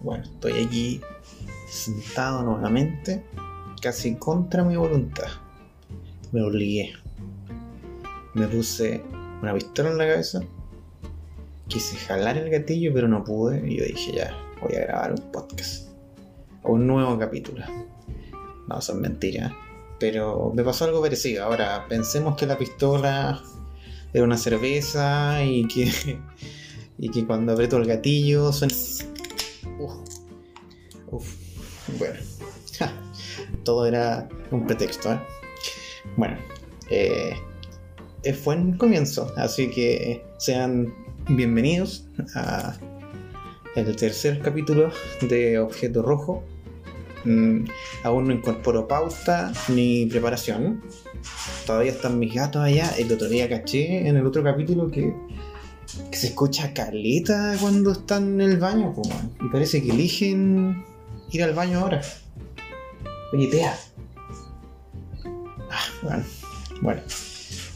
Bueno, estoy aquí sentado nuevamente, casi contra mi voluntad. Me obligué. Me puse una pistola en la cabeza. Quise jalar el gatillo, pero no pude. Y yo dije, ya, voy a grabar un podcast. O un nuevo capítulo. No, son mentiras. Pero me pasó algo parecido. Ahora, pensemos que la pistola era una cerveza y que, y que cuando aprieto el gatillo suena... Uf. Uf. Bueno, todo era un pretexto. ¿eh? Bueno, eh, fue un comienzo, así que sean bienvenidos a el tercer capítulo de Objeto Rojo. Mm, aún no incorporo pauta ni preparación. Todavía están mis gatos allá. El otro día caché en el otro capítulo que, que se escucha caleta cuando están en el baño. y parece que eligen ir al baño ahora. Oye, Tea. Ah, bueno. Bueno.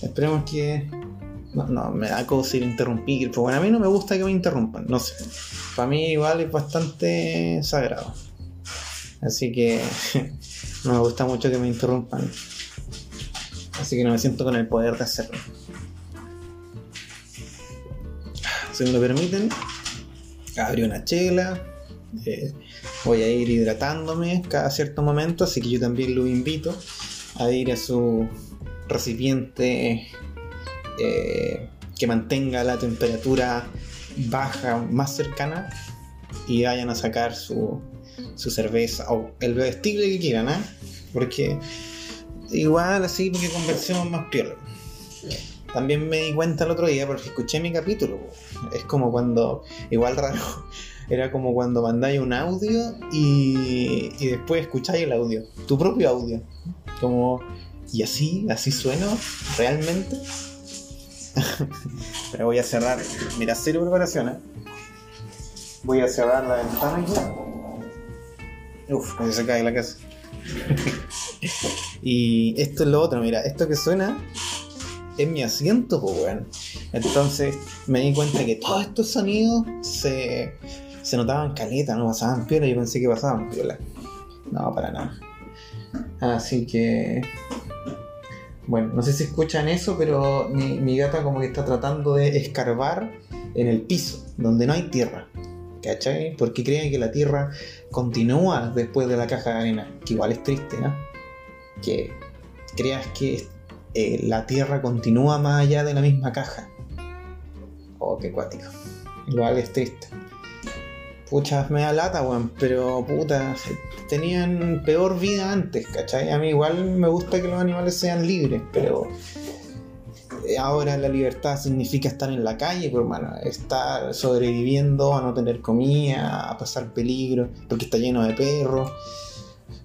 Esperemos que. No, no, me da cosa ir a interrumpir. Pero bueno, a mí no me gusta que me interrumpan. No sé. Para mí igual es bastante sagrado. Así que no me gusta mucho que me interrumpan. Así que no me siento con el poder de hacerlo. Si me lo permiten, abrí una chela. Eh, voy a ir hidratándome cada cierto momento, así que yo también lo invito a ir a su recipiente eh, que mantenga la temperatura baja más cercana y vayan a sacar su, su cerveza o el bebestible que quieran, ¿eh? Porque igual así porque conversemos más piola. También me di cuenta el otro día porque escuché mi capítulo. Es como cuando, igual raro, era como cuando mandáis un audio y, y después escucháis el audio, tu propio audio. Como, y así, así sueno realmente. Pero voy a cerrar, mira, cero preparación, ¿eh? Voy a cerrar la ventana aquí. Uf, casi se cae la casa. y esto es lo otro, mira, esto que suena es mi asiento, pues, weón. Entonces me di cuenta que todos estos sonidos se, se notaban caleta, no pasaban piola. Yo pensé que pasaban piola. No, para nada. Así que. Bueno, no sé si escuchan eso, pero mi, mi gata como que está tratando de escarbar en el piso, donde no hay tierra. ¿Cachai? Porque creen que la tierra continúa después de la caja de arena. Que igual es triste, ¿no? Que creas que eh, la tierra continúa más allá de la misma caja. Oh, qué cuático. Igual es triste. Pucha, me da lata, weón, pero puta, tenían peor vida antes, ¿cachai? A mí igual me gusta que los animales sean libres, pero ahora la libertad significa estar en la calle, pues, hermano, estar sobreviviendo, a no tener comida, a pasar peligro, porque está lleno de perros.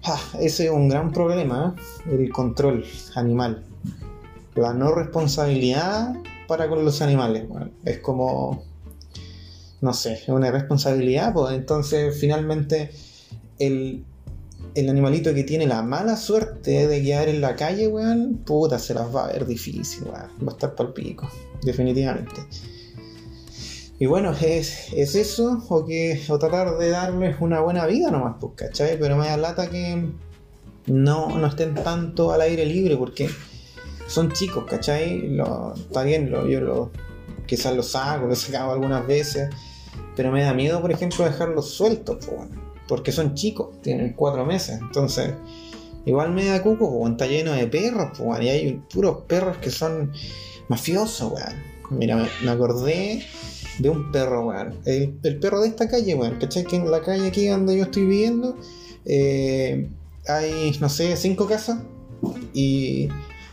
Ah, ese es un gran problema, ¿eh? el control animal. La no responsabilidad para con los animales. Bueno, es como, no sé, una responsabilidad, pues entonces finalmente el, el animalito que tiene la mala suerte de quedar en la calle, weón, puta, se las va a ver difícil. Va a estar por pico, definitivamente. Y bueno, es, es eso, o que o tratar de darles una buena vida nomás, pues, ¿cachai? Pero me da lata que no, no estén tanto al aire libre, porque son chicos, ¿cachai? Lo, está bien, lo, yo lo, quizás los saco, los sacado algunas veces, pero me da miedo, por ejemplo, dejarlos sueltos, pues, porque son chicos, tienen cuatro meses. Entonces, igual me da cuco, pues, está lleno de perros, pues, y hay puros perros que son mafiosos, weón. Mira, me, acordé de un perro, weón. El, perro de esta calle, weón. ¿Cachai? Que en la calle aquí donde yo estoy viviendo eh, hay, no sé, cinco casas. Y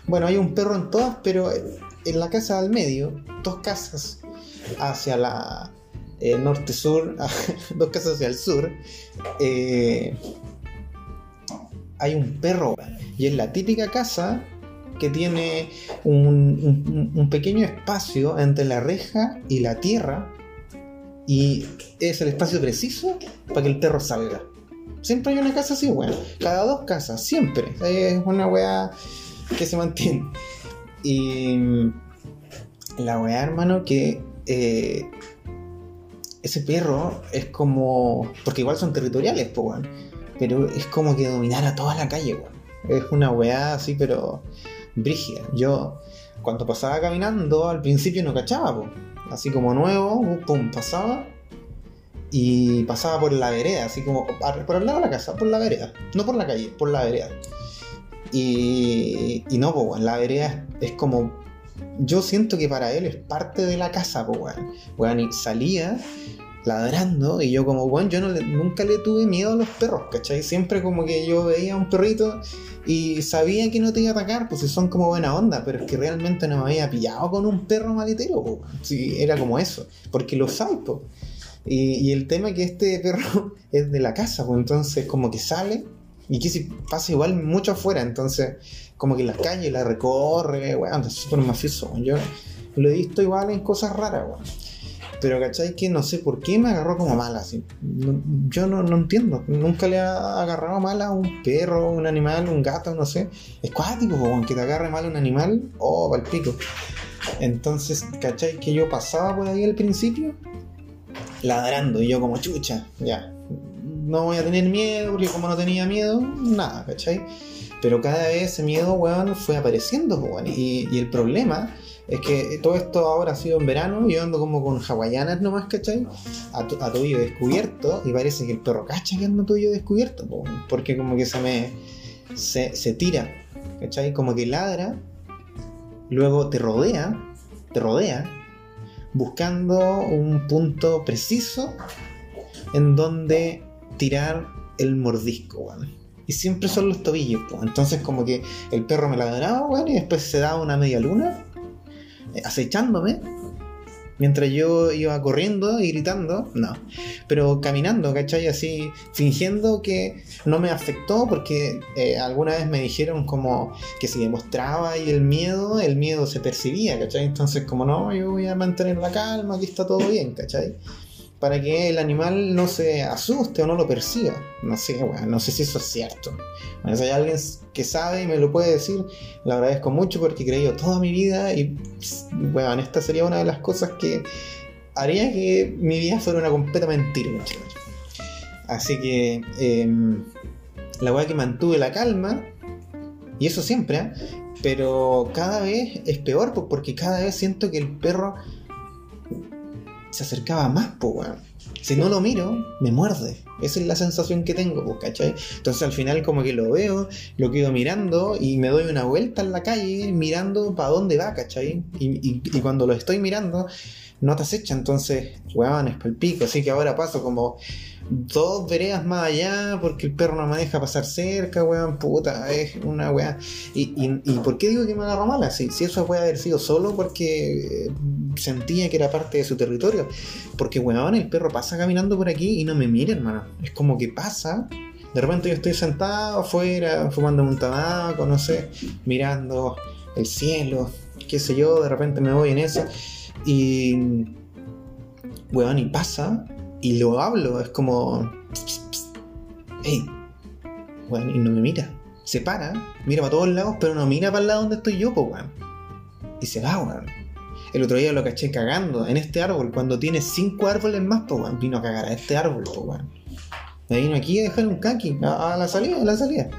bueno, hay un perro en todas, pero en la casa al medio, dos casas hacia la, eh, norte-sur, dos casas hacia el sur, eh, hay un perro. Y es la típica casa que tiene un, pequeño espacio entre la reja y la tierra. Y es el espacio preciso para que el perro salga. Siempre hay una casa así, bueno. Cada dos casas, siempre. Es una weá que se mantiene. Y la weá, hermano, que eh, ese perro es como. Porque igual son territoriales, pues, weón. Pero es como que dominara toda la calle, weón. Es una weá así, pero. Brígida. Yo, cuando pasaba caminando, al principio no cachaba. Así como nuevo, pum, pasaba. Y pasaba por la vereda, así como por el lado de la casa, por la vereda. No por la calle, por la vereda. Y, no, weón, la vereda es, como yo siento que para él es parte de la casa, pues, weón. Y salía ladrando y yo como, weón, yo no nunca le tuve miedo a los perros, ¿cachai? Siempre como que yo veía a un perrito y sabía que no te iba a atacar, pues si son como buena onda, pero es que realmente no me había pillado con un perro maletero, po. Sí, era como eso, porque lo sabes, po. Y, y el tema es que este perro es de la casa, pues entonces como que sale y que si pasa igual mucho afuera, entonces como que en las calles la recorre, weón, es súper mafioso. Yo lo he visto igual en cosas raras, weón. Pero cachai que no sé por qué me agarró como mala, así. Yo no, no entiendo. Nunca le ha agarrado mal a un perro, un animal, un gato, no sé. Es cuático, weón, que te agarre mal un animal, oh, pal pico. Entonces, cachai que yo pasaba por ahí al principio, ladrando, y yo como chucha, ya. No voy a tener miedo, porque como no tenía miedo, nada, cachai. Pero cada vez ese miedo, weón, fue apareciendo, y el problema es que todo esto ahora ha sido en verano, yo ando como con hawaianas nomás, ¿cachai? A, a tobillo descubierto, y parece que el perro cacha que ando tobillo descubierto, porque como que se me. se, se tira, ¿cachai? Como que ladra, luego te rodea, te rodea, buscando un punto preciso en donde tirar el mordisco, weón. Y siempre son los tobillos, pues. Entonces como que el perro me ladraba, weón, y después se daba una media luna, acechándome, mientras yo iba corriendo y gritando, no. Pero caminando, ¿cachai? Así, fingiendo que no me afectó, porque eh, alguna vez me dijeron como que si demostraba ahí el miedo, el miedo se percibía, ¿cachai? Entonces como no, yo voy a mantener la calma, aquí está todo bien, ¿cachai? Para que el animal no se asuste o no lo perciba. No sé, weón, no sé si eso es cierto. Bueno, si hay alguien que sabe y me lo puede decir, le agradezco mucho porque he creído toda mi vida y, bueno, esta sería una de las cosas que haría que mi vida fuera una completa mentira, muchachos. Así que eh, la weá que mantuve la calma, y eso siempre, ¿eh? pero cada vez es peor porque cada vez siento que el perro se acercaba más, po, weón. Si no lo miro, me muerde. Esa es la sensación que tengo, pues, ¿cachai? Entonces al final como que lo veo, lo quedo mirando y me doy una vuelta en la calle mirando para dónde va, ¿cachai? Y, y- y cuando lo estoy mirando, no te acecha, entonces, weón, es palpico. Así que ahora paso como dos veredas más allá porque el perro no me deja pasar cerca, weón, puta, es una weá. ¿Y, y, y por qué digo que me agarró mala? Si, si eso puede haber sido solo porque eh, sentía que era parte de su territorio. Porque, weón, el perro pasa caminando por aquí y no me mira, hermano. Es como que pasa. De repente yo estoy sentado afuera, fumando un tabaco, no sé, mirando el cielo, qué sé yo, de repente me voy en eso. Y, weón, y pasa, y lo hablo, es como, hey, weón, y no me mira. Se para, mira para todos lados, pero no mira para el lado donde estoy yo, pues, weón. Y se va, weón. El otro día lo caché cagando en este árbol, cuando tiene cinco árboles más, pues, weón. Vino a cagar a este árbol, pues, weón. Me vino aquí a dejar un kaki, a, a la salida, a la salida.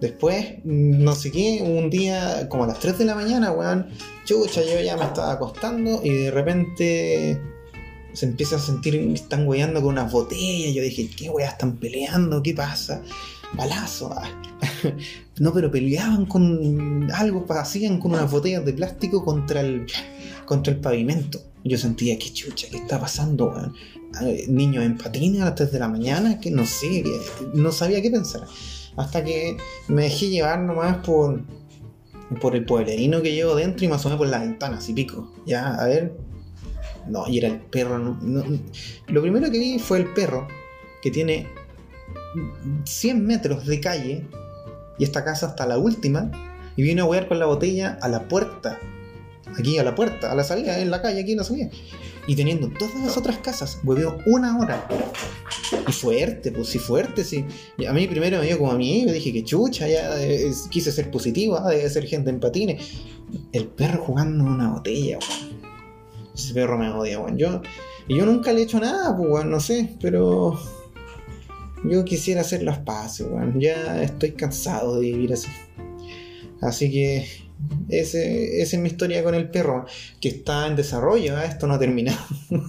Después, no sé qué, un día como a las 3 de la mañana, weón, chucha, yo ya me estaba acostando y de repente se empieza a sentir están weyando con unas botellas. Yo dije, ¿qué weas están peleando? ¿Qué pasa? Balazo. No, pero peleaban con algo, hacían con unas botellas de plástico contra el, contra el pavimento. Yo sentía, qué chucha, ¿qué está pasando, weón? Niños en patines a las 3 de la mañana, que no sé, no sabía qué pensar. Hasta que me dejé llevar nomás por, por el pueblerino que llevo dentro y me asomé por la ventana, así pico. Ya, a ver. No, y era el perro. no- Lo primero que vi fue el perro, que tiene 100 metros de calle, y esta casa hasta la última, y vino a huear con la botella a la puerta. Aquí a la puerta, a la salida, en la calle, aquí en la salida. Y teniendo todas las otras casas, hueveó una hora. Y fuerte, pues sí, fuerte, sí. Y a mí primero me dio como a mí, yo dije que chucha, ya eh, quise ser positivo, ah, debe ser gente en patines. El perro jugando una botella, weón. Ese perro me odia, weón. Yo Y yo nunca le he hecho nada, pues, weón, no sé, pero yo quisiera hacer las paces, weón. Ya estoy cansado de vivir así. Así que ese, esa es mi historia con el perro, que está en desarrollo, ¿eh? esto no ha terminado.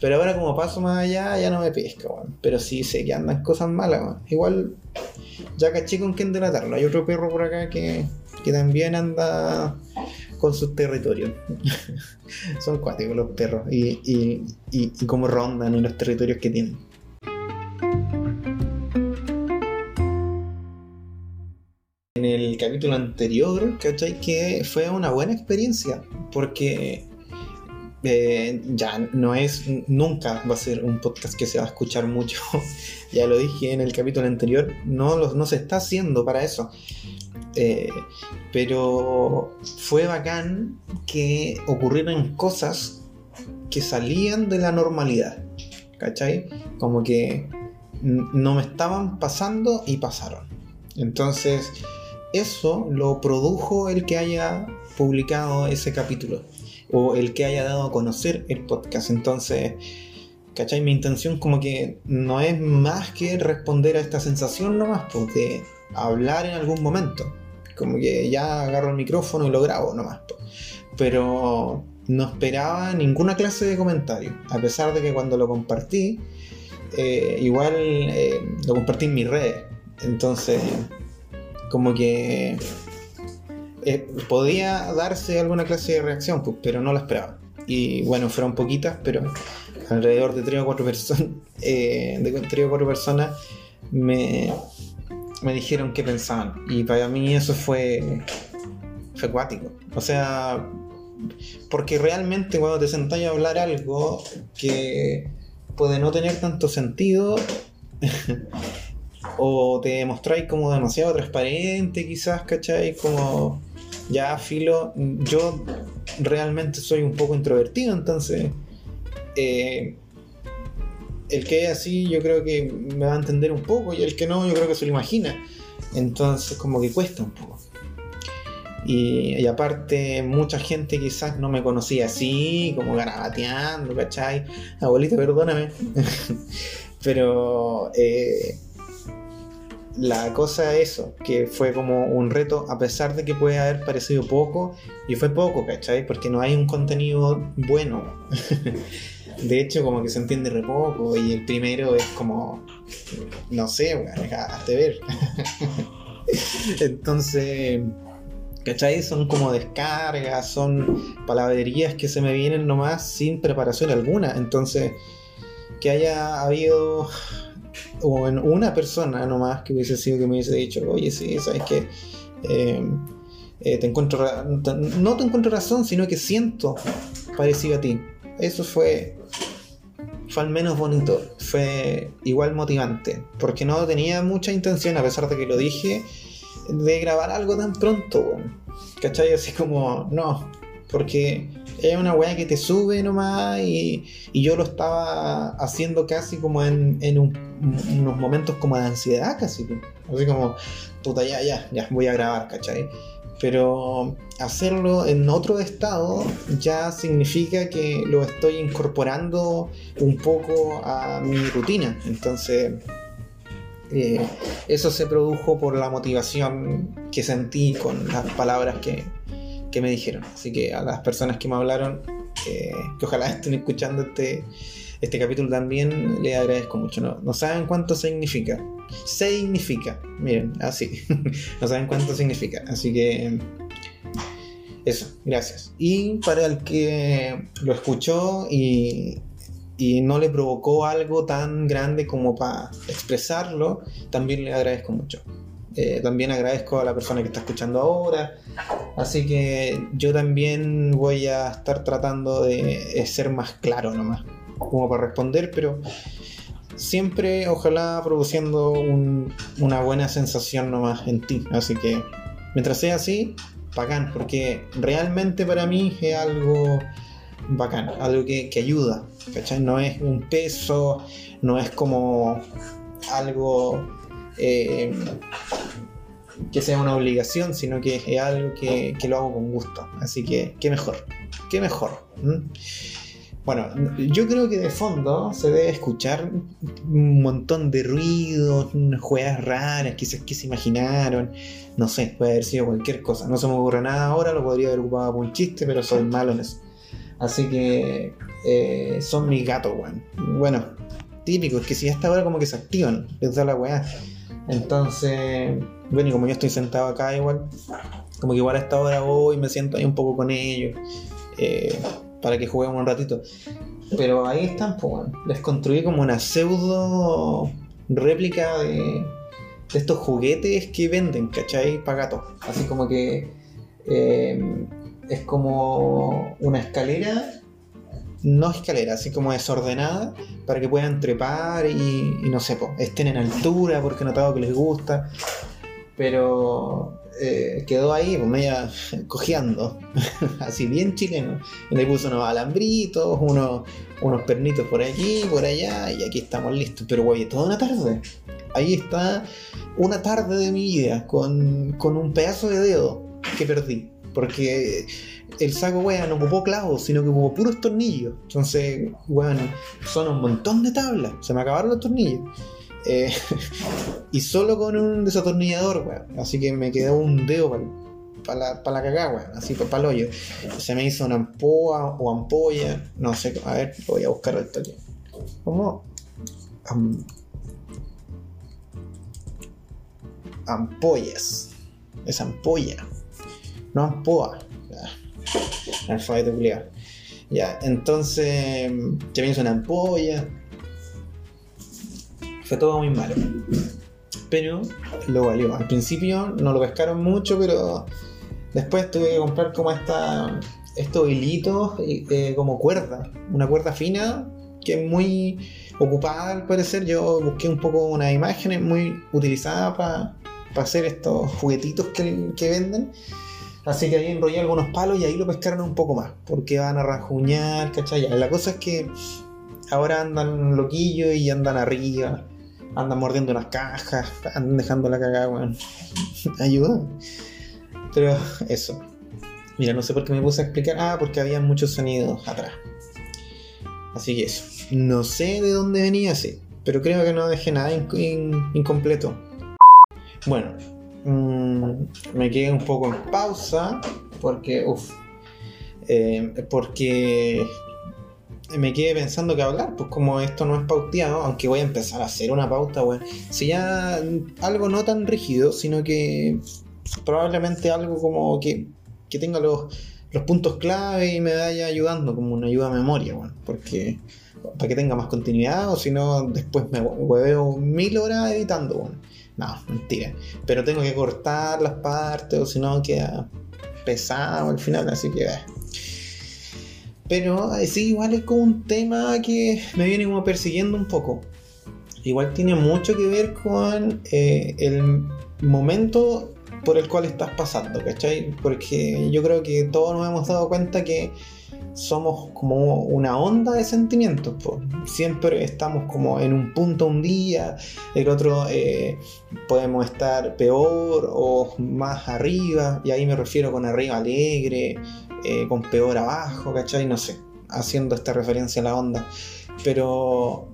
Pero ahora como paso más allá, ya no me pesca, weón. Pero sí sé que andan cosas malas, weón. Igual ya caché con quién delatarlo. Hay otro perro por acá que, que también anda con sus territorios. Son cuáticos los perros y, y, y, y cómo rondan en los territorios que tienen. En el capítulo anterior, ¿cachai? Que fue una buena experiencia, porque eh, ya no es, nunca va a ser un podcast que se va a escuchar mucho. ya lo dije en el capítulo anterior, no, lo- no se está haciendo para eso. Eh, pero fue bacán que ocurrieran cosas que salían de la normalidad. ¿Cachai? Como que no me estaban pasando y pasaron. Entonces, eso lo produjo el que haya publicado ese capítulo o el que haya dado a conocer el podcast. Entonces, ¿cachai? Mi intención como que no es más que responder a esta sensación nomás, pues de hablar en algún momento. Como que ya agarro el micrófono y lo grabo nomás. pues. Pero no esperaba ninguna clase de comentario, a pesar de que cuando lo compartí, eh, igual eh, lo compartí en mis redes. Entonces, como que eh, podía darse alguna clase de reacción, pues, pero no la esperaba. Y bueno, fueron poquitas, pero alrededor de 3 o 4 personas, eh, de 3 o 4 personas me, me dijeron qué pensaban. Y para mí eso fue, fue acuático. O sea, porque realmente cuando te sentás a hablar algo que puede no tener tanto sentido, o te mostráis como demasiado transparente, quizás, ¿cachai? Como ya filo, yo realmente soy un poco introvertido, entonces eh, el que es así yo creo que me va a entender un poco y el que no yo creo que se lo imagina. Entonces como que cuesta un poco. Y, aparte mucha gente quizás no me conocía así, como garabateando, ¿cachai? Abuelita, perdóname. Pero eh, la cosa es eso, que fue como un reto, a pesar de que puede haber parecido poco, y fue poco, ¿cachai? Porque no hay un contenido bueno. De hecho, como que se entiende re poco, y el primero es como, no sé, hazte ver. Entonces, ¿cachai? Son como descargas, son palabrerías que se me vienen nomás sin preparación alguna. Entonces, que haya habido o en una persona nomás que hubiese sido que me hubiese dicho, oye, sí, sabes que te encuentro, ra- te- no te encuentro razón, sino que siento parecido a ti. Eso fue, fue al menos bonito, fue igual motivante, porque no tenía mucha intención, a pesar de que lo dije, de grabar algo tan pronto. ¿cachai? Así como, no, porque es una weá que te sube nomás y, y yo lo estaba haciendo casi como en, en un- unos momentos como de ansiedad casi. Así como, puta, ya, ya, ya, voy a grabar, ¿cachai? Pero hacerlo en otro estado ya significa que lo estoy incorporando un poco a mi rutina. Entonces, eh, eso se produjo por la motivación que sentí con las palabras que, que me dijeron. Así que a las personas que me hablaron, eh, que ojalá estén escuchando este, este capítulo también, les agradezco mucho. No, no saben cuánto significa. Significa, miren, así. no saben cuánto significa. Así que eso, gracias. Y para el que lo escuchó y, y no le provocó algo tan grande como para expresarlo, también le agradezco mucho. Eh, también agradezco a la persona que está escuchando ahora. Así que yo también voy a estar tratando de eh, ser más claro nomás, como para responder, pero siempre ojalá produciendo un- una buena sensación nomás en ti. Así que mientras sea así, bacán, porque realmente para mí es algo bacán, algo que, que ayuda. No es un peso, no es como algo eh, que sea una obligación, sino que es algo que, que lo hago con gusto. Así que, qué mejor, qué mejor. Bueno, yo creo que de fondo se debe escuchar un montón de ruidos, juegas raras, quizás que se imaginaron. No sé, puede haber sido cualquier cosa. No se me ocurre nada ahora, lo podría haber ocupado como un chiste, pero soy malo en eso. Así que eh, son mis gatos, weón. Bueno, típico, es que si hasta ahora como que se activan, les da la weá. Entonces, bueno, y como yo estoy sentado acá igual, como que igual a esta hora voy y me siento ahí un poco con ellos. Eh, para que juguemos un ratito. Pero ahí están, pues, bueno. les construí como una pseudo réplica de, de estos juguetes que venden, ¿cachai? Para gatos. Así como que eh, es como una escalera, no escalera, así como desordenada, para que puedan trepar y, no sé, pues, estén en altura porque he notado que les gusta. Pero eh, quedó ahí, pues media cojeando, así bien chileno. Y le puso unos alambritos, unos, unos pernitos por aquí, por allá, y aquí estamos listos. Pero güey, toda una tarde. Ahí está una tarde de mi vida con, con un pedazo de dedo que perdí. Porque el saco, weón, no ocupó clavos, sino que ocupó puros tornillos. Entonces, weón, son un montón de tablas. Se me acabaron los tornillos. Eh, y solo con un desatornillador, weón. Así que me quedó un dedo para la, pa la cagada, weón. Así para el hoyo. Se me hizo una ampoa o ampolla. No sé, a ver, voy a buscar el toque. ¿Cómo? Am- ampollas. Es ampolla. No. Ya. Alfabeto culiao. Ya, entonces. Se me hizo una ampolla. Fue todo muy malo. Pero lo valió. Al principio no lo pescaron mucho, pero después tuve que comprar como esta, estos hilitos eh, como cuerda. Una cuerda fina que es muy ocupada al parecer. Yo busqué un poco unas imágenes muy utilizadas para hacer estos juguetitos que, que venden. Así que ahí enrollé algunos palos y ahí lo pescaron un poco más. Porque van a rajuñar, ¿cachai? La cosa es que ahora andan loquillos y andan arriba. Andan mordiendo unas cajas. Andan dejando la cagada, weón. Ayuda. Pero eso. Mira, no sé por qué me puse a explicar. Ah, porque había muchos sonidos atrás. Así que eso. No sé de dónde venía, sí. Pero creo que no dejé nada in- in- incompleto. Bueno, mm, me quedé un poco en pausa. Porque, uff. porque me quedé pensando que hablar, pues como esto no es pauteado, aunque voy a empezar a hacer una pauta, bueno, si ya algo no tan rígido, sino que probablemente algo como que, que tenga los, los puntos clave y me vaya ayudando, como una ayuda a memoria, bueno, porque para que tenga más continuidad, o si no, después me hueveo mil horas editando, bueno. No, mentira. Pero tengo que cortar las partes, o si no queda pesado al final, así que... eh. Pero eh, sí, igual es como un tema que me viene como persiguiendo un poco. Igual tiene mucho que ver con eh, el momento por el cual estás pasando, ¿cachai? Porque yo creo que todos nos hemos dado cuenta que somos como una onda de sentimientos. po. Siempre estamos como en un punto un día, el otro eh, podemos estar peor o más arriba, y ahí me refiero con arriba alegre, eh, con peor abajo, ¿cachai? No sé, haciendo esta referencia a la onda. Pero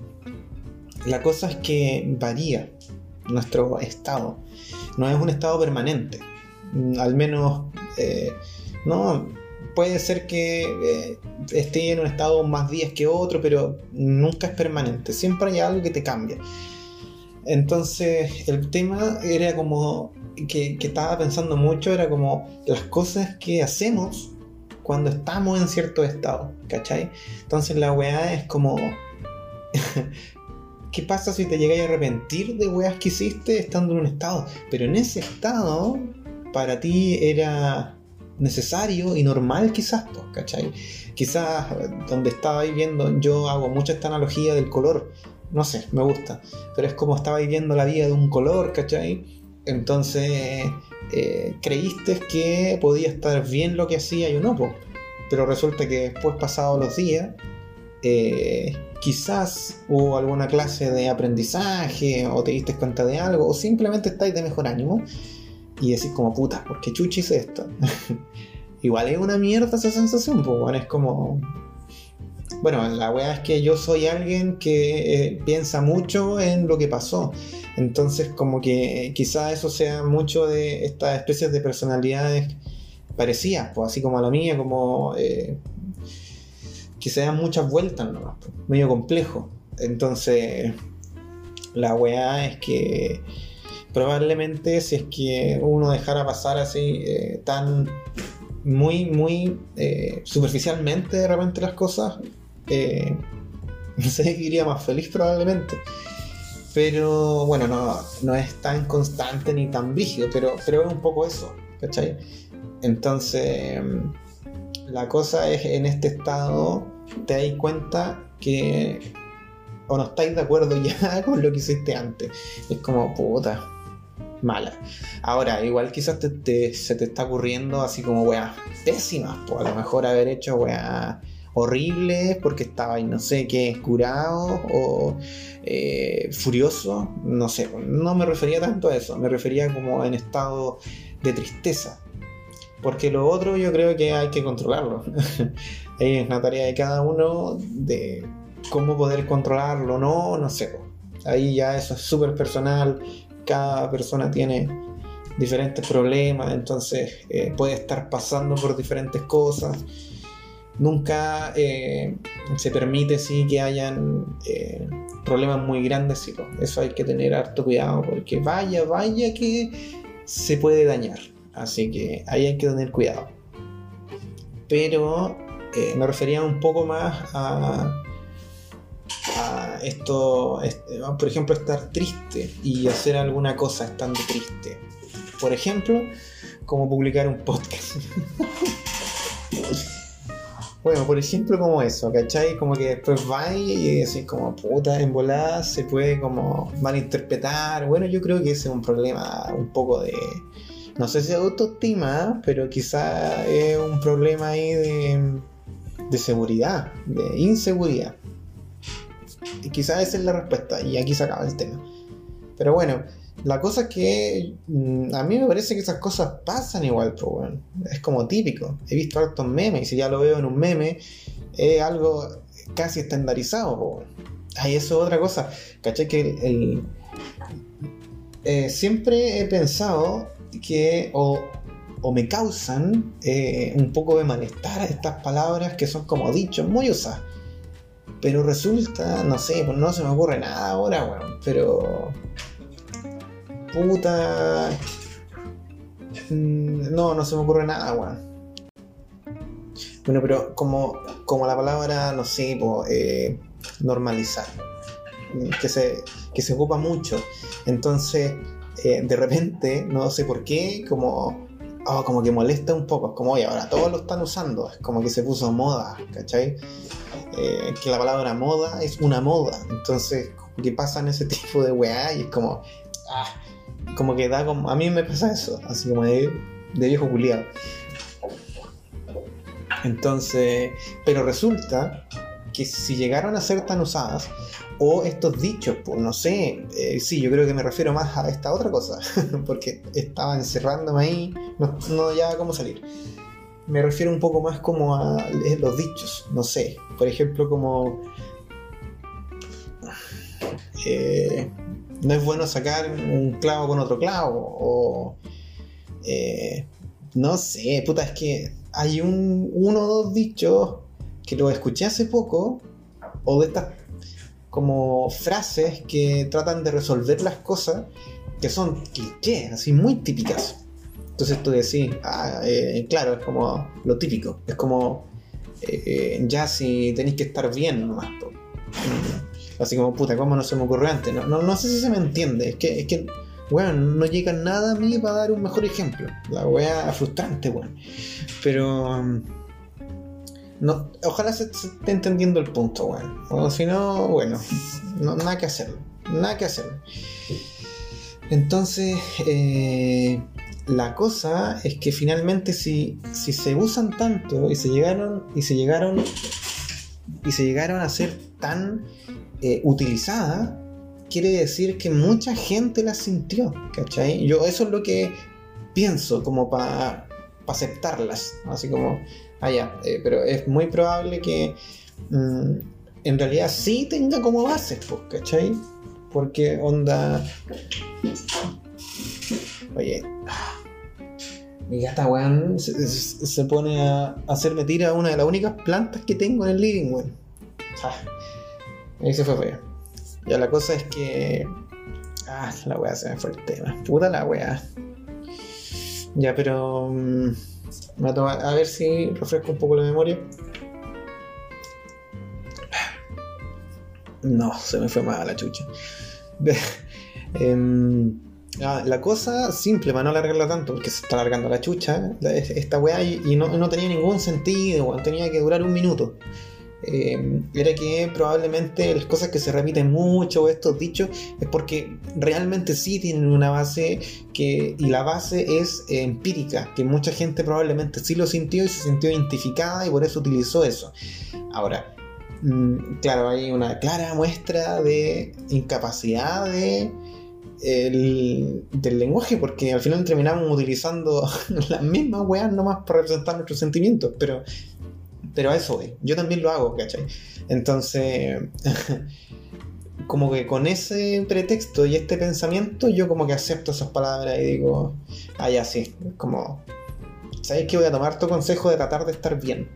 la cosa es que varía nuestro estado. No es un estado permanente. Mm, Al menos, eh, no, puede ser que eh, esté en un estado más días que otro, pero nunca es permanente. Siempre hay algo que te cambia. Entonces, el tema era como que, que estaba pensando mucho, era como las cosas que hacemos cuando estamos en cierto estado, ¿cachai? Entonces la weá es como... ¿Qué pasa si te llegáis a arrepentir de weas que hiciste estando en un estado? Pero en ese estado, para ti era necesario y normal quizás, pues, ¿cachai? Quizás donde estaba viviendo, yo hago mucho esta analogía del color, no sé, me gusta, pero es como estaba viviendo la vida de un color, ¿cachai? Entonces eh, creíste que podía estar bien lo que hacía y no, pues. pero resulta que después, pasados los días, eh, quizás hubo alguna clase de aprendizaje o te diste cuenta de algo o simplemente estáis de mejor ánimo y decís como puta, ¿por qué chuchi hice esto? Igual es una mierda esa sensación, pues es como bueno, la weá es que yo soy alguien que eh, piensa mucho en lo que pasó. Entonces, como que quizá eso sea mucho de estas especies de personalidades parecidas, pues así como a la mía, como eh, que se dan muchas vueltas nomás, pues, medio complejo. Entonces, la weá es que probablemente si es que uno dejara pasar así eh, tan muy, muy eh, superficialmente de repente las cosas, eh, iría más feliz probablemente. Pero bueno, no, no es tan constante ni tan rígido, pero, pero es un poco eso, ¿cachai? Entonces, la cosa es en este estado, te das cuenta que o no estáis de acuerdo ya con lo que hiciste antes. Es como, puta, mala. Ahora, igual quizás te, se te está ocurriendo así como weas pésimas, pues a lo mejor haber hecho weas horribles porque estaba, no sé qué, curado o eh, furioso, no sé, no me refería tanto a eso, me refería como en estado de tristeza. Porque lo otro yo creo que hay que controlarlo. es una tarea de cada uno de cómo poder controlarlo, no, no sé. Ahí ya eso es súper personal, cada persona tiene diferentes problemas, entonces eh, puede estar pasando por diferentes cosas. Nunca eh, se permite sí que hayan eh, problemas muy grandes, sí, eso hay que tener harto cuidado porque vaya, vaya que se puede dañar. Así que ahí hay que tener cuidado. Pero me refería un poco más a esto, por ejemplo, estar triste y hacer alguna cosa estando triste. Por ejemplo, como publicar un podcast. bueno, por ejemplo, como eso, ¿cachai? Como que después va y así como puta en volada se puede como malinterpretar. Bueno, yo creo que ese es un problema un poco de. No sé si autoestima, pero quizá es un problema ahí de, de seguridad, de inseguridad. Y quizás esa es la respuesta, y aquí se acaba el tema. Pero bueno, la cosa es que mm, a mí me parece que esas cosas pasan igual, pero bueno, es como típico. He visto hartos memes, y si ya lo veo en un meme, es algo casi estandarizado. Ahí eso es otra cosa. ¿Caché? Que eh, siempre he pensado que o, o me causan eh, un poco de malestar estas palabras que son como dichos muy usadas. Pero resulta, no sé, pues no se me ocurre nada ahora, weón. Pero. Puta. Mm, no, no se me ocurre nada, weón. Bueno, pero como, como la palabra, no sé, pues, normalizar. Que se, que se ocupa mucho. Entonces, eh, de repente, no sé por qué, como. Oh, como que molesta un poco. Es como, oye, ahora todos lo están usando. Es como que se puso moda, ¿cachai? Eh, que la palabra moda es una moda. Entonces, que pasan ese tipo de weá y es como. Ah, como que da como. A mí me pasa eso, así como de, viejo culiado. Entonces, pero resulta que si llegaron a ser tan usadas, o estos dichos, pues no sé, eh, sí, yo creo que me refiero más a esta otra cosa, porque estaba encerrándome ahí, no, no ya cómo salir me refiero un poco más como a los dichos, no sé, por ejemplo como eh, no es bueno sacar un clavo con otro clavo o eh, no sé, puta, es que hay un, uno o dos dichos que lo escuché hace poco o de estas como frases que tratan de resolver las cosas que son clichés, así muy típicas. Entonces tú decís, ah, eh, claro, es como lo típico. Es como, eh, ya si tenéis que estar bien nomás. Así como, puta, ¿cómo no se me ocurrió antes? No, no, sé si se me entiende. Es que, es que, bueno, no llega nada a mí para dar un mejor ejemplo. La wea frustrante, weón. Pero... Mm, no, ojalá se, esté entendiendo el punto, weón. O si no, bueno, no, nada que hacer. Nada que hacer. Entonces, eh, la cosa es que finalmente si, si se usan tanto y se llegaron y se llegaron y se llegaron a ser tan eh, utilizadas, quiere decir que mucha gente las sintió, ¿cachai? Yo eso es lo que pienso como para aceptarlas, así como, ah eh, pero es muy probable que mm, en realidad sí tenga como bases, pues, ¿cachai? Porque onda... Oye, mi gata, weón, se, pone a hacerme tira una de las únicas plantas que tengo en el living, weón. Ah, ahí se fue feo. Ya la cosa es que. Ah, la weá se me fue el tema. Puta la weá. Ya, pero. mm, a, ver si refresco un poco la memoria. No, se me fue más a la chucha. Em, ah, la cosa simple, para no alargarla tanto, porque se está alargando la chucha, esta weá, y, no, no tenía ningún sentido, weón, tenía que durar un minuto. Eh, era que probablemente las cosas que se repiten mucho, estos dichos, es porque realmente sí tienen una base que, y la base es empírica, que mucha gente probablemente sí lo sintió y se sintió identificada y por eso utilizó eso. Ahora, mm, claro, hay una clara muestra de incapacidad de, el- del lenguaje, porque al final terminamos utilizando las mismas weas nomás para representar nuestros sentimientos, pero, pero a eso voy. Yo también lo hago, ¿cachai? Entonces, como que con ese pretexto y este pensamiento, yo como que acepto esas palabras y digo, ah, ya sí, como, ¿sabes que voy a tomar tu consejo de tratar de estar bien?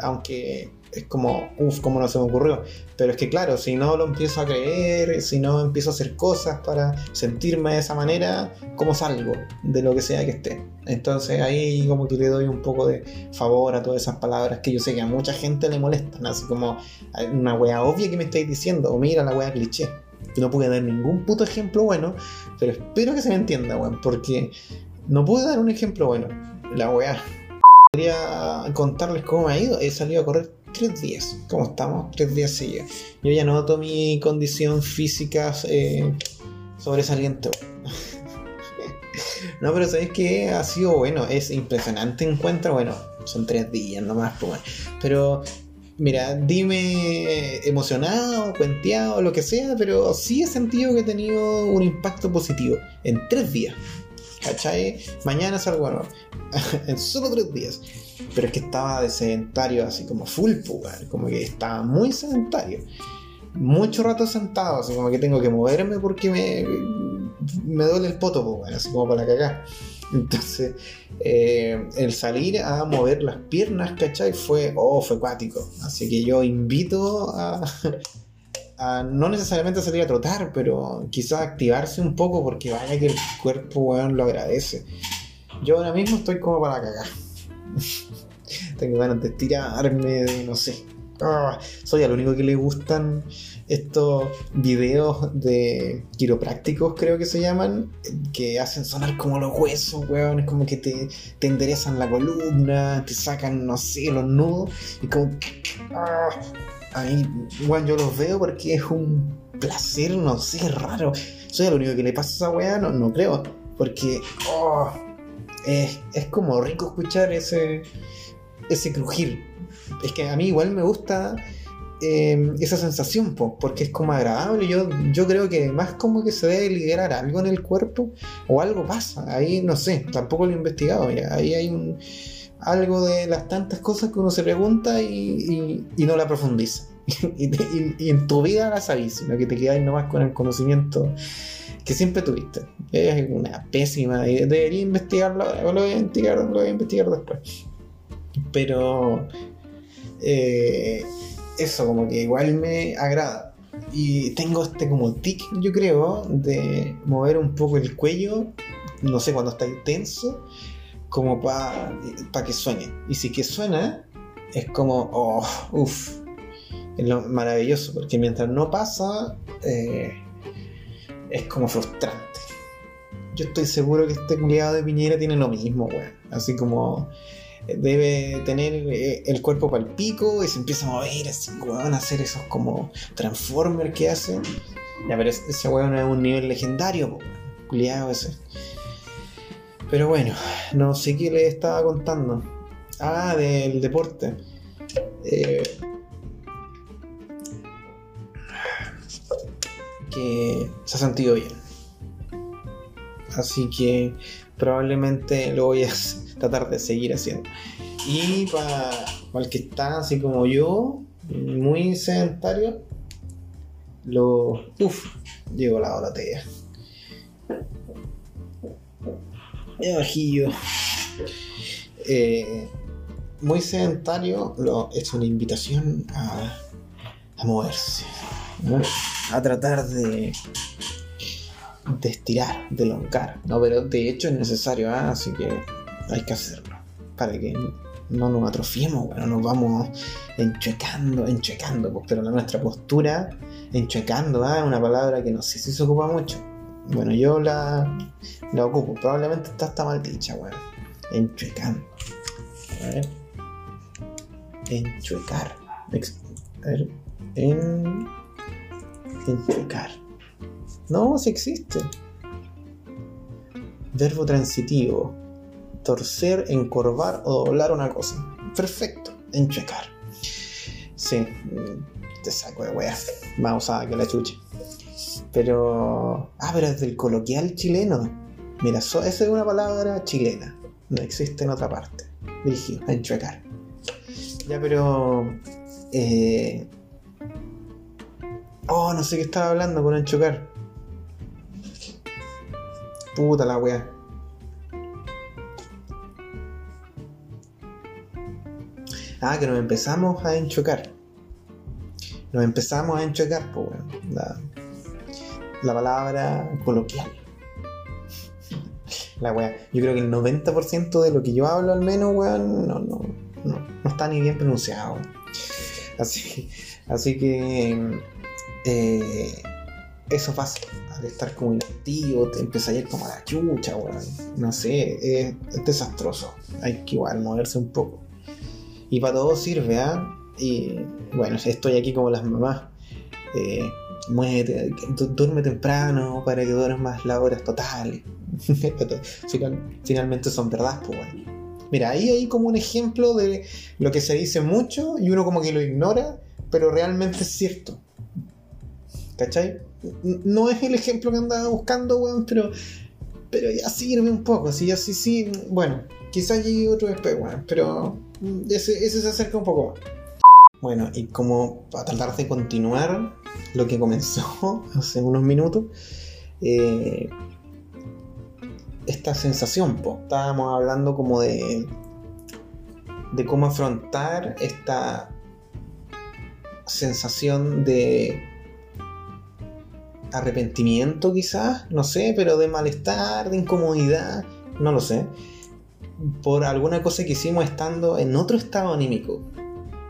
Aunque es como, uff, como no se me ocurrió. Pero es que claro, si no lo empiezo a creer, si no empiezo a hacer cosas para sentirme de esa manera, ¿cómo salgo de lo que sea que esté? Entonces ahí como que le doy un poco de favor a todas esas palabras que yo sé que a mucha gente le molestan, así como "Hay una wea obvia que me estáis diciendo, o mira la wea cliché. No pude dar ningún puto ejemplo bueno, pero espero que se me entienda, weón, porque no pude dar un ejemplo bueno. La wea. Quería contarles cómo me ha ido. He salido a correr tres días. ¿Cómo estamos? Tres días seguidos. Yo ya noto mi condición física eh, sobresaliente. no, pero sabéis que ha sido bueno. Es impresionante encuentro. Bueno, son tres días nomás, pues bueno. Pero Mira, dime emocionado, cuenteado, lo que sea, pero sí he sentido que he tenido un impacto positivo en tres días. ¿Cachai? Mañana salgo nuevo. en solo tres días. Pero es que estaba de sedentario, así como full, pues, weón. como que estaba muy sedentario. Mucho rato sentado, así como que tengo que moverme porque me, me duele el poto, pues, weón, así como para cagar. Entonces, eh, el salir a mover las piernas, ¿cachai? Fue, oh, fue acuático. Así que yo invito a, no necesariamente salir a trotar, pero quizás activarse un poco porque vaya que el cuerpo, weón, lo agradece. Yo ahora mismo estoy como para cagar. Tengo ganas de estirarme, de no sé. Ah, soy el único que le gustan estos videos de quiroprácticos, creo que se llaman, que hacen sonar como los huesos, weón. Es como que te, te enderezan la columna, te sacan, no sé, los nudos. Y como. Ah, ahí, weón, yo los veo porque es un placer, no sé, raro. Soy el único que le pasa a esa weá, no, no creo. Porque. oh, es, es como rico escuchar ese, ese crujir. Es que a mí igual me gusta eh, esa sensación, po, porque es como agradable. Yo, yo creo que más como que se debe liberar algo en el cuerpo o algo pasa. Ahí no sé, tampoco lo he investigado. Ahí hay un, algo de las tantas cosas que uno se pregunta y, no la profundiza. y, en tu vida la sabís, sino que te quedáis nomás con el conocimiento que siempre tuviste. Es una pésima. y Debería investigarlo, lo voy a investigar, lo voy a investigar después. Pero eh, eso como que igual me agrada. Y tengo este como tic, yo creo, de mover un poco el cuello, no sé, cuando está tenso, como para que suene. Y si que suena, es como, oh, uff, es lo maravilloso, porque mientras no pasa, eh, es como frustrante. Yo estoy seguro que este culiado de Piñera tiene lo mismo, weón. Así como debe tener eh, el cuerpo para el pico y se empieza a mover así, weón, a hacer esos como Transformers que hacen. Ya, pero es- ese weón es un nivel legendario, weón. culiado ese. Pero bueno, no sé qué le estaba contando. Ah, del deporte. Eh, que se ha sentido bien. Así que probablemente lo voy a tratar de seguir haciendo. Y para el que está así como yo, muy sedentario, lo. Uf, llegó la botella. El bajillo. Eh, muy sedentario, lo, es una invitación a, a moverse, ¿no? a tratar de, de estirar, de elongar, ¿no? pero de hecho es necesario, ¿ah? así que hay que hacerlo para que no nos atrofiemos, bueno, nos vamos enchuecando, enchuecando, pues, pero la nuestra postura, enchuecando, ¿ah? una palabra que no sé si se ocupa mucho. Bueno, yo la, la ocupo, probablemente está hasta mal dicha, bueno, enchuecando. A ver. Enchuecar. A ver. En. Enchuecar. No, sí existe. Verbo transitivo. Torcer, encorvar o doblar una cosa. Perfecto. Enchuecar. Sí. mm, Te saco de wea. Más usada que la chucha. Pero. Ah, pero es del coloquial chileno. Mira, so- esa es una palabra chilena. No existe en otra parte. Dirigido, enchuecar. Ya, pero. Eh... Oh, no sé qué estaba hablando con enchuecar. Puta la wea. Ah, que nos empezamos a enchocar. Nos empezamos a enchocar, pues. La, la palabra coloquial. La wea. Yo creo que el 90% de lo que yo hablo al menos, weón, no, no, no, no está ni bien pronunciado. Así, así que eh, eso pasa. Al estar como inactivo, te empieza a ir como a la chucha, weón. No sé, es, es desastroso. Hay que igual moverse un poco. Y para todo sirve, ¿ah? Y bueno, estoy aquí como las mamás. Eh, muévete, du- duerme temprano para que duermas las horas totales. Final- finalmente son verdad, pues bueno. Mira, ahí hay como un ejemplo de lo que se dice mucho y uno como que lo ignora, pero realmente es cierto. ¿Cachai? No es el ejemplo que andaba buscando, weón, pero, pero ya sirve un poco. Sí, así sí, bueno, quizás llegue otro después, weón, pero mm, ese, ese se acerca un poco más. Bueno, y como para tratar de continuar lo que comenzó hace unos minutos, eh, esta sensación, po. estábamos hablando como de, de cómo afrontar esta sensación de arrepentimiento quizás, no sé, pero de malestar, de incomodidad, no lo sé, por alguna cosa que hicimos estando en otro estado anímico.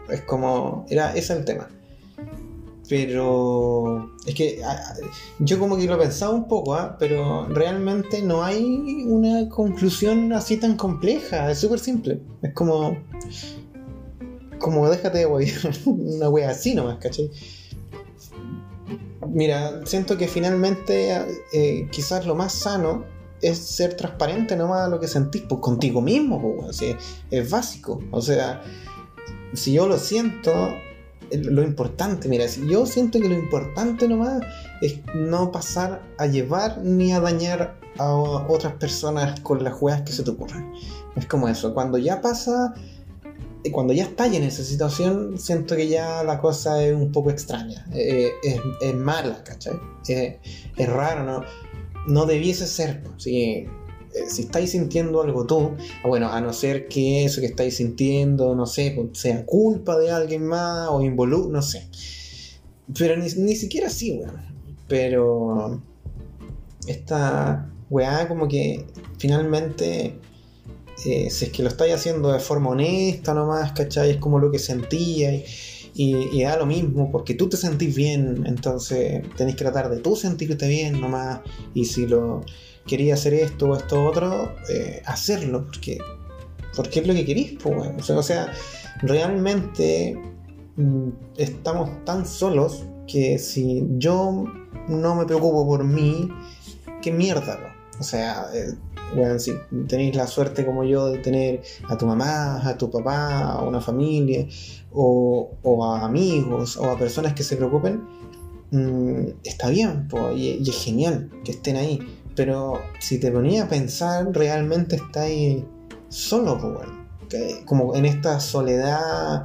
Es como, era ese el tema. Pero es que yo como que lo pensaba un poco, ¿ah? pero realmente no hay una conclusión así tan compleja, es súper simple. Es como, como déjate de huevear, una wea así nomás, ¿cachai? Mira, siento que finalmente eh, quizás lo más sano es ser transparente nomás a lo que sentís, pues contigo mismo, pues, es básico. O sea, si yo lo siento, eh, lo importante, mira, si yo siento que lo importante nomás es no pasar a llevar ni a dañar a otras personas con las juegas que se te ocurran. Es como eso, cuando ya pasa, eh, cuando ya estás en esa situación, siento que ya la cosa es un poco extraña, eh, es, es mala, ¿cachai? Eh, es raro, ¿no? No debiese ser, pues, si, eh, si estáis sintiendo algo tú, bueno, a no ser que eso que estáis sintiendo, no sé, pues, sea culpa de alguien más o involucro, no sé. Pero ni, ni siquiera así, weón. Pero esta weá como que finalmente, eh, si es que lo estáis haciendo de forma honesta nomás, ¿cachai? Es como lo que sentía y, y- da lo mismo, porque tú te sentís bien, entonces tenéis que tratar de tú sentirte bien nomás, y si lo quería hacer esto o esto otro, eh, hacerlo, porque, porque es lo que querís, pues, o sea, realmente mm, estamos tan solos que si yo no me preocupo por mí, qué mierda, ¿no? O sea, eh, weón, si tenéis la suerte como yo de tener a tu mamá, a tu papá, a una familia, o, o a amigos, o a personas que se preocupen, mm, está bien, po, y es genial que estén ahí. Pero si te ponía a pensar, realmente solo, po, weón. Que- como en esta soledad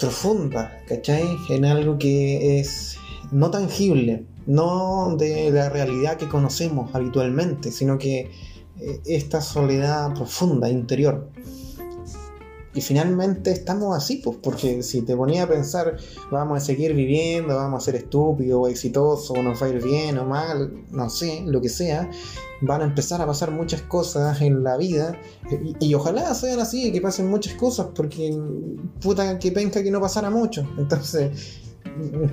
profunda, ¿cachai? En algo que es no tangible, no de la realidad que conocemos habitualmente, sino que eh, esta soledad profunda, interior. Y finalmente estamos así, pues, porque si te ponía a pensar, vamos a seguir viviendo, vamos a ser estúpidos o exitosos, o nos va a ir bien o mal, no sé, lo que sea, van a empezar a pasar muchas cosas en la vida. Y, ojalá sean así, que pasen muchas cosas, porque puta que penca que no pasara mucho. Entonces,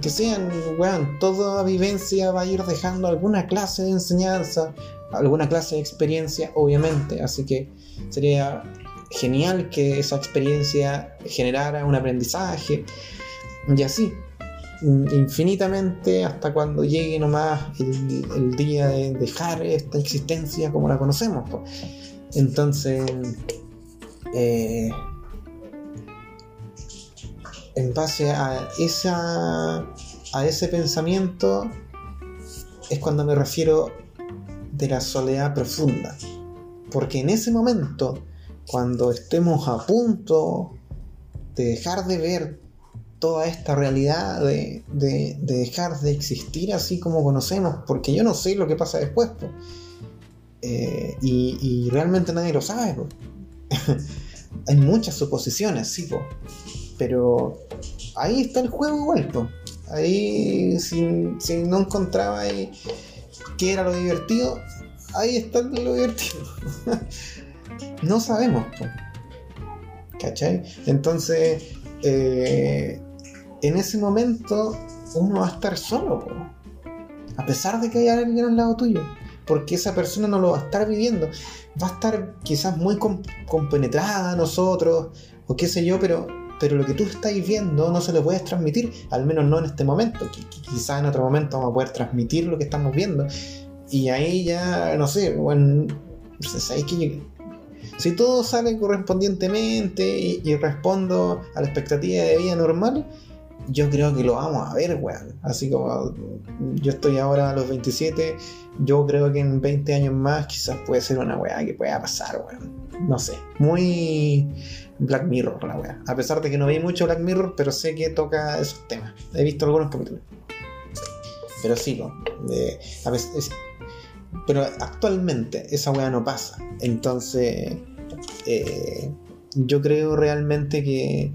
que sean, weón, toda vivencia va a ir dejando alguna clase de enseñanza, alguna clase de experiencia, obviamente. Así que sería genial que esa experiencia generara un aprendizaje y así infinitamente hasta cuando llegue nomás el, día de dejar esta existencia como la conocemos. Entonces, eh, en base a, esa, a ese pensamiento es cuando me refiero de la soledad profunda. Porque en ese momento cuando estemos a punto de dejar de ver toda esta realidad, de, dejar de existir así como conocemos, porque yo no sé lo que pasa después, eh, y, realmente nadie lo sabe. Hay muchas suposiciones, sí, pero ahí está el juego igual. Ahí, si, si no encontraba ahí qué era lo divertido, ahí está lo divertido. no sabemos. ¿Cachai? Entonces, eh, en ese momento uno va a estar solo. A pesar de que haya alguien al lado tuyo. Porque esa persona no lo va a estar viviendo. Va a estar quizás muy compenetrada a nosotros. O qué sé yo, pero, pero lo que tú estás viendo no se lo puedes transmitir. Al menos no en este momento. Quizás en otro momento vamos a poder transmitir lo que estamos viendo. Y ahí ya, no sé, bueno, ¿sabes que si todo sale correspondientemente y, respondo a la expectativa de vida normal, yo creo que lo vamos a ver, weón. Así como yo estoy ahora a los 27, yo creo que en 20 años más quizás puede ser una weá que pueda pasar, weón. No sé. Muy Black Mirror la weá. A pesar de que no vi mucho Black Mirror, pero sé que toca esos temas. He visto algunos capítulos. Pero sí, a veces, pero actualmente esa weá no pasa. Entonces, eh, yo creo realmente que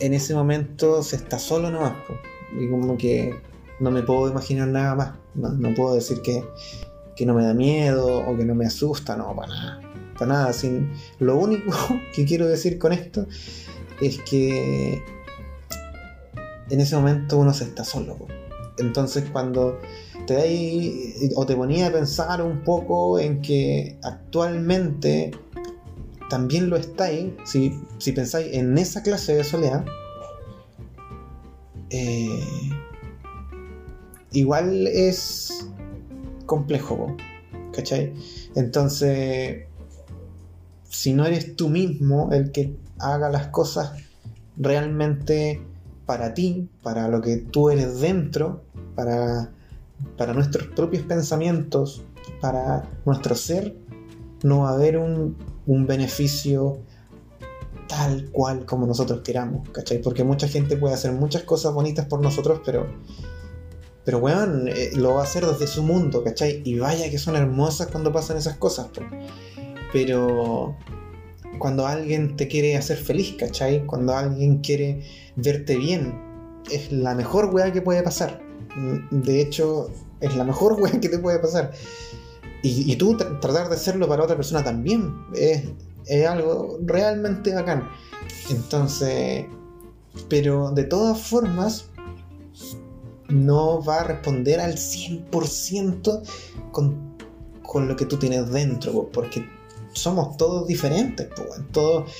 en ese momento se está solo nomás. Y como que no me puedo imaginar nada más. No, puedo decir que, que, no me da miedo o que no me asusta, no, para nada. Para nada. Sin... Lo único que quiero decir con esto es que en ese momento uno se está solo. Entonces cuando te ahí o te ponía a pensar un poco en que actualmente también lo estáis, si, si pensáis en esa clase de soledad, eh, igual es complejo, ¿cachai? Entonces, si no eres tú mismo el que haga las cosas realmente para ti, para lo que tú eres dentro, para para nuestros propios pensamientos, para nuestro ser, no va a haber un, beneficio tal cual como nosotros queramos, ¿cachai? Porque mucha gente puede hacer muchas cosas bonitas por nosotros, pero, pero weón, eh, lo va a hacer desde su mundo, ¿cachai? Y vaya que son hermosas cuando pasan esas cosas, pero cuando alguien te quiere hacer feliz, ¿cachai? Cuando alguien quiere verte bien, es la mejor weá que puede pasar. De hecho, es la mejor weá que te puede pasar. Y, tú tratar de hacerlo para otra persona también es, algo realmente bacán. Entonces, pero de todas formas, no va a responder al 100% con, con lo que tú tienes dentro, porque somos todos diferentes, todos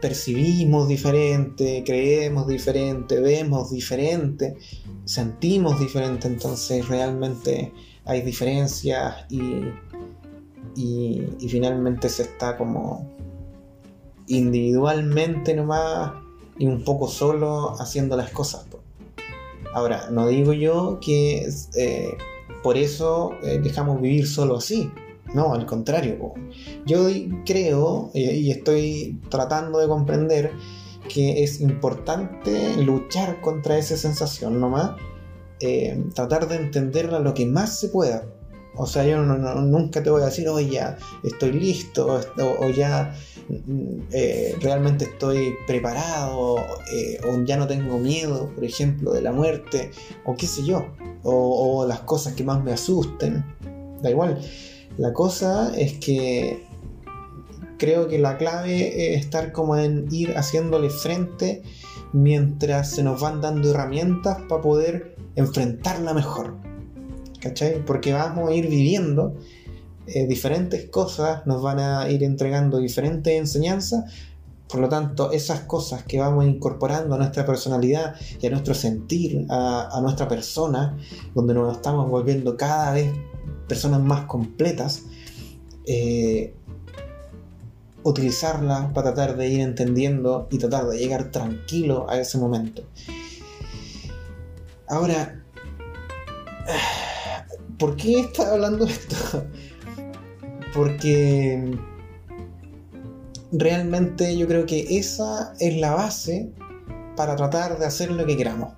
percibimos diferente, creemos diferente, vemos diferente, sentimos diferente, entonces realmente hay diferencias y, y, finalmente se está como individualmente nomás y un poco solo haciendo las cosas. Ahora, no digo yo que eh, por eso eh, dejamos vivir solo así, no, al contrario. Yo creo y estoy tratando de comprender que es importante luchar contra esa sensación nomás, eh, tratar de entenderla lo que más se pueda. O sea, yo nunca te voy a decir, oye, ya estoy listo, o, ya mm, eh, realmente estoy preparado, eh, o ya no tengo miedo, por ejemplo, de la muerte, o qué sé yo, o, o las cosas que más me asusten. Da igual. La cosa es que creo que la clave es estar como en ir haciéndole frente mientras se nos van dando herramientas para poder enfrentarla mejor. ¿Cachai? Porque vamos a ir viviendo eh, diferentes cosas, nos van a ir entregando diferentes enseñanzas. Por lo tanto, esas cosas que vamos incorporando a nuestra personalidad y a nuestro sentir, a, nuestra persona, donde nos estamos volviendo cada vez personas más completas, eh, utilizarla para tratar de ir entendiendo y tratar de llegar tranquilo a ese momento. Ahora, ¿por qué está hablando esto? Porque realmente yo creo que esa es la base para tratar de hacer lo que queramos.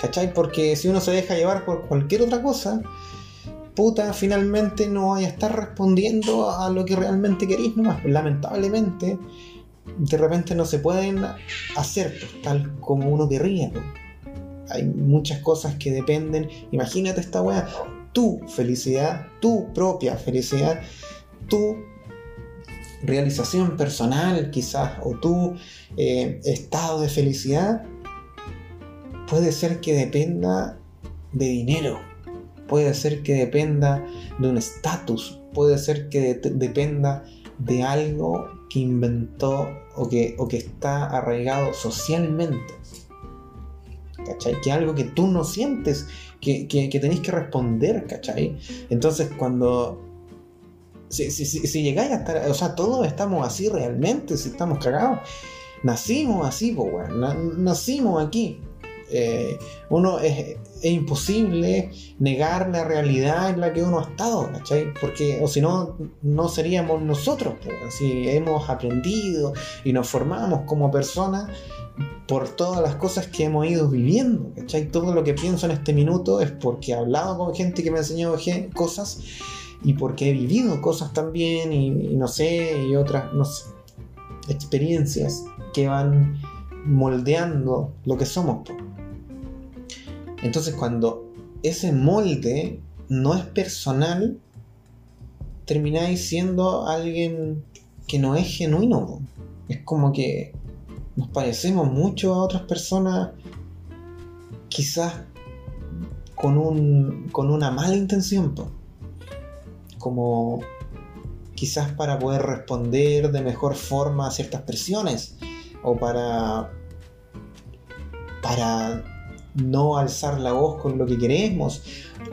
¿Cachai? Porque si uno se deja llevar por cualquier otra cosa, puta, finalmente no vaya a estar respondiendo a lo que realmente queréis nomás. Lamentablemente, de repente no se pueden hacer tal como uno querría. Hay muchas cosas que dependen. Imagínate esta weá, tu felicidad, tu propia felicidad, tu realización personal quizás, o tu eh, estado de felicidad, puede ser que dependa de dinero puede ser que dependa de un estatus, puede ser que dependa de algo que inventó o que, o que está arraigado socialmente. ¿Cachai? Que algo que tú no sientes, que, que, que tenés que responder, ¿cachai? Entonces cuando... Si, si, llegáis a estar... O sea, todos estamos así realmente, si estamos cagados. Nacimos así, pues, nacimos aquí. Eh, uno es, imposible negar la realidad en la que uno ha estado, ¿cachai? Porque, o si no, no seríamos nosotros, si hemos aprendido y nos formamos como personas por todas las cosas que hemos ido viviendo, ¿cachai? Todo lo que pienso en este minuto es porque he hablado con gente que me ha enseñado cosas y porque he vivido cosas también y, y no sé, y otras, no sé, experiencias que van moldeando lo que somos. Entonces cuando ese molde no es personal, termináis siendo alguien que no es genuino. Es como que nos parecemos mucho a otras personas, quizás con, un, con una mala intención, como quizás para poder responder de mejor forma a ciertas presiones o para para no alzar la voz con lo que queremos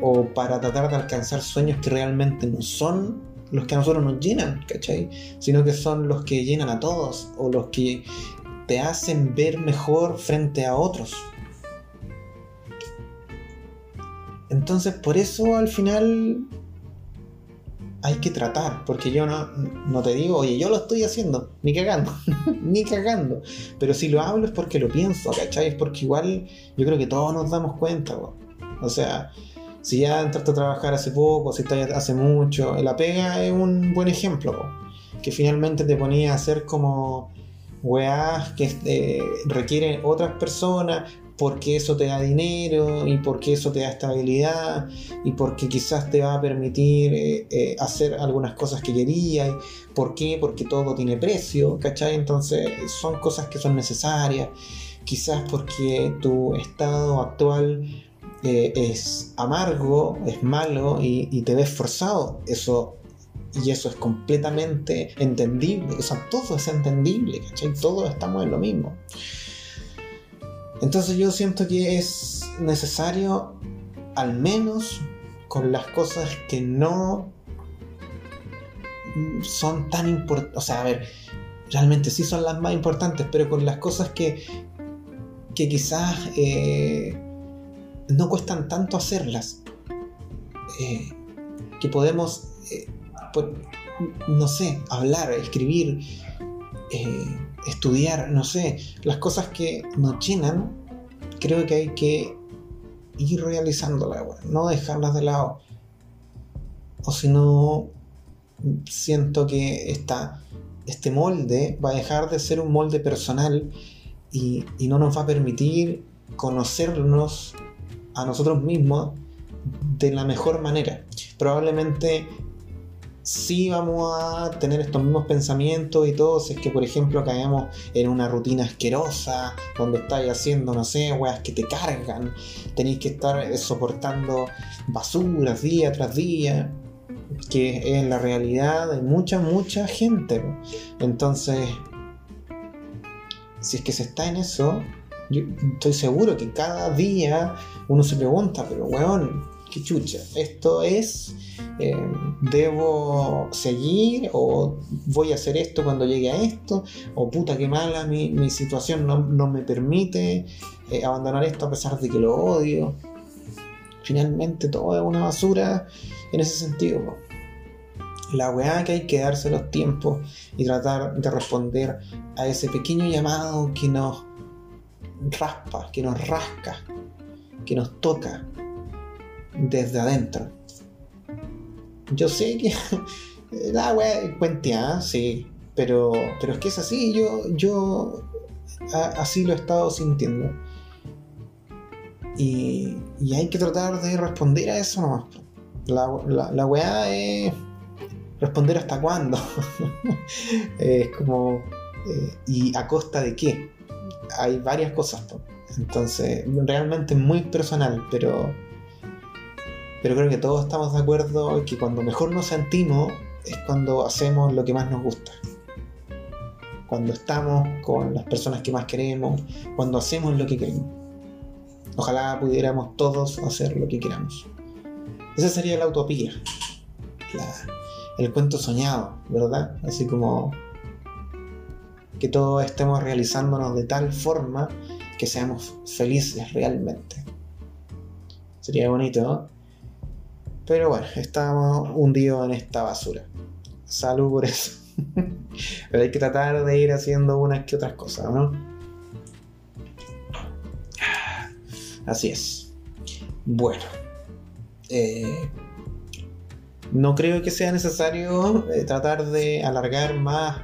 o para tratar de alcanzar sueños que realmente no son los que a nosotros nos llenan, ¿cachai? Sino que son los que llenan a todos o los que te hacen ver mejor frente a otros. Entonces por eso al final hay que tratar, porque yo no, no, te digo, oye, yo lo estoy haciendo, ni cagando, ni cagando, pero si lo hablo es porque lo pienso, ¿cachai? Es porque igual yo creo que todos nos damos cuenta, o sea, si ya entraste a trabajar hace poco, si estás hace mucho, la pega es un buen ejemplo, que finalmente te ponía a hacer como weás que eh, requieren otras personas, porque eso te da dinero y porque eso te da estabilidad y porque quizás te va a permitir eh, eh, hacer algunas cosas que querías. ¿Por qué? Porque todo tiene precio, ¿cachai? Entonces son cosas que son necesarias. Quizás porque tu estado actual eh, es amargo, es malo y, y, te ves forzado. Eso y eso es completamente entendible. O sea, todo es entendible, ¿cachai? Todos estamos en lo mismo. Entonces yo siento que es necesario, al menos con las cosas que no son tan importantes, o sea, a ver, realmente sí son las más importantes, pero con las cosas que, que quizás eh, no cuestan tanto hacerlas, eh, que podemos, eh, no sé, hablar, escribir, eh, estudiar, no sé, las cosas que nos llenan, creo que hay que ir realizándolas, no dejarlas de lado. O si no, siento que esta, este molde va a dejar de ser un molde personal y, y no nos va a permitir conocernos a nosotros mismos de la mejor manera. Probablemente sí vamos a tener estos mismos pensamientos y todo, si es que por ejemplo caemos en una rutina asquerosa, donde estáis haciendo, no sé, weas que te cargan, tenéis que estar soportando basuras día tras día, que es la realidad de mucha, mucha gente. Entonces, si es que se está en eso, yo estoy seguro que cada día uno se pregunta, pero weón, qué chucha, esto es eh, debo seguir o voy a hacer esto cuando llegue a esto o puta que mala mi, situación no, me permite eh, abandonar esto a pesar de que lo odio. Finalmente todo es una basura en ese sentido. La weá que hay que darse los tiempos y tratar de responder a ese pequeño llamado que nos raspa, que nos rasca, que nos toca desde adentro yo sé que la wea cuentea, sí, pero, pero es que es así, yo, yo así lo he estado sintiendo. Y, y, hay que tratar de responder a eso nomás. La, la, la weá es responder hasta cuándo. es como, eh, ¿y a costa de qué? Hay varias cosas. Entonces, realmente muy personal, pero pero creo que todos estamos de acuerdo que cuando mejor nos sentimos es cuando hacemos lo que más nos gusta. Cuando estamos con las personas que más queremos, cuando hacemos lo que queremos. Ojalá pudiéramos todos hacer lo que queramos. Esa sería la utopía. el cuento soñado, ¿verdad? Así como que todos estemos realizándonos de tal forma que seamos felices realmente. Sería bonito, ¿no? Pero bueno, estamos hundidos en esta basura. Salud por eso. Pero hay que tratar de ir haciendo unas que otras cosas, ¿no? Así es. Bueno. Eh, no creo que sea necesario eh, tratar de alargar más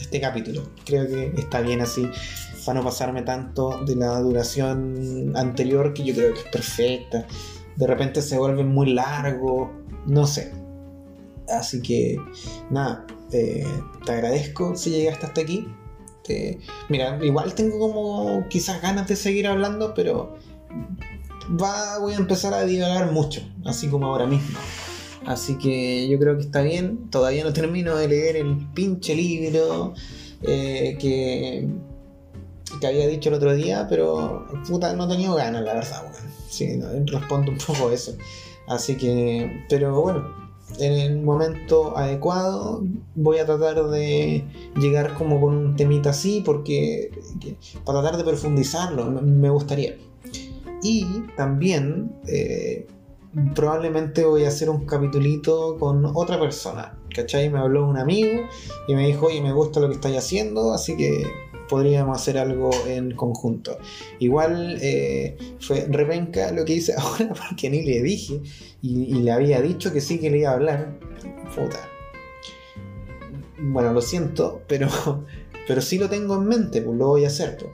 este capítulo. Creo que está bien así. Para no pasarme tanto de la duración anterior, que yo creo que es perfecta de repente se vuelve muy largo, no sé. Así que nada, te agradezco si llegaste hasta aquí. mira, igual tengo como quizás ganas de seguir hablando, pero va, voy a empezar a divagar mucho, así como ahora mismo. Así que yo creo que está bien. Todavía no termino de leer el pinche libro eh, que, que había dicho el otro día, pero puta, no he tenido ganas, la verdad, sí, respondo un poco a eso. Así que, pero bueno, en el momento adecuado voy a tratar de llegar como con un temita así, porque para tratar de profundizarlo me gustaría. Y también eh, probablemente voy a hacer un capitulito con otra persona. ¿Cachai? Me habló un amigo y me dijo, oye, me gusta lo que estáis haciendo, así que podríamos hacer algo en conjunto. Igual eh, fue repenca lo que hice ahora porque ni le dije y, le había dicho que sí que le iba a hablar. Puta. Bueno, lo siento, pero, pero sí lo tengo en mente, pues lo voy a hacer. Pues.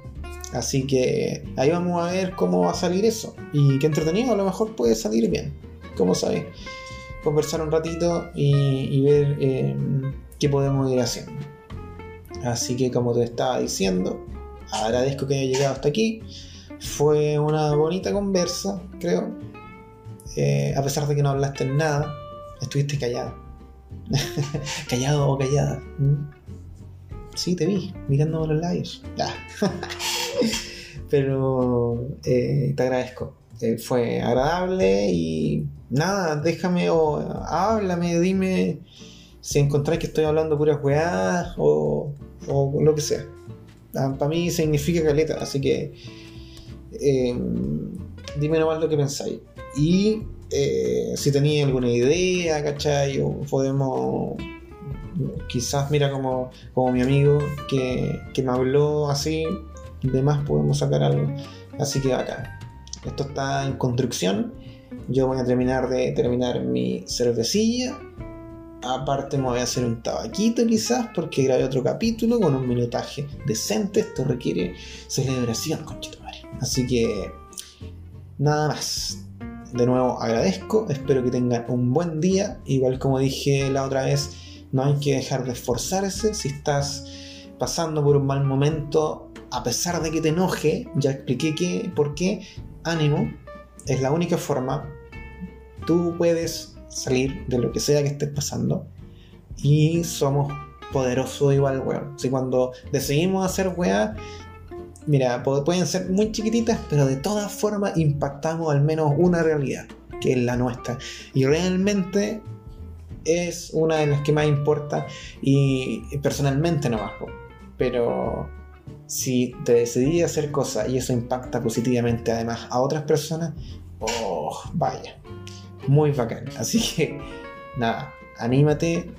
Así que ahí vamos a ver cómo va a salir eso. Y qué entretenido, a lo mejor puede salir bien. Como sabéis, conversar un ratito y, ver eh, qué podemos ir haciendo. Así que como te estaba diciendo, agradezco que haya llegado hasta aquí. Fue una bonita conversa, creo. Eh, a pesar de que no hablaste nada, estuviste callado. callado o callada. Sí, te vi, mirándome los labios. Ah. Pero eh, te agradezco. Eh, fue agradable y nada, déjame o háblame, dime si encontráis que estoy hablando puras weá o o lo que sea. Ah, Para mí significa caleta, así que eh, dime nomás lo que pensáis. Y eh, si tenéis alguna idea, ¿cachai? O podemos quizás mira como, como mi amigo que, que me habló así, de más podemos sacar algo. Así que acá. Esto está en construcción. Yo voy a terminar de terminar mi cervecilla. Aparte me voy a hacer un tabaquito quizás porque grabé otro capítulo con un minutaje decente. Esto requiere celebración, conchito madre. Así que nada más. De nuevo agradezco, espero que tengan un buen día. Igual como dije la otra vez, no hay que dejar de esforzarse. Si estás pasando por un mal momento, a pesar de que te enoje, ya expliqué que, por qué, ánimo, es la única forma. Tú puedes salir de lo que sea que estés pasando y somos poderosos igual, weón. Si cuando decidimos hacer weá, mira, pueden ser muy chiquititas, pero de todas formas impactamos al menos una realidad, que es la nuestra. Y realmente es una de las que más importa y personalmente no bajo. Pero si te decidí hacer cosas y eso impacta positivamente además a otras personas, oh, vaya, muy bacán. Así que, nada, anímate.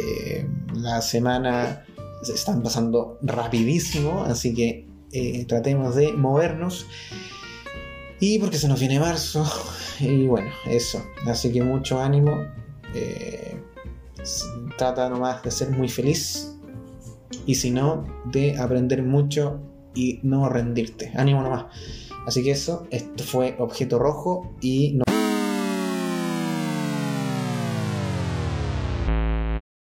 Eh, la semana se están pasando rapidísimo, así que eh, tratemos de movernos. Y porque se nos viene marzo, y bueno, eso. Así que mucho ánimo. Eh, trata nomás de ser muy feliz y si no, de aprender mucho y no rendirte. Ánimo nomás. Así que eso, esto fue Objeto Rojo y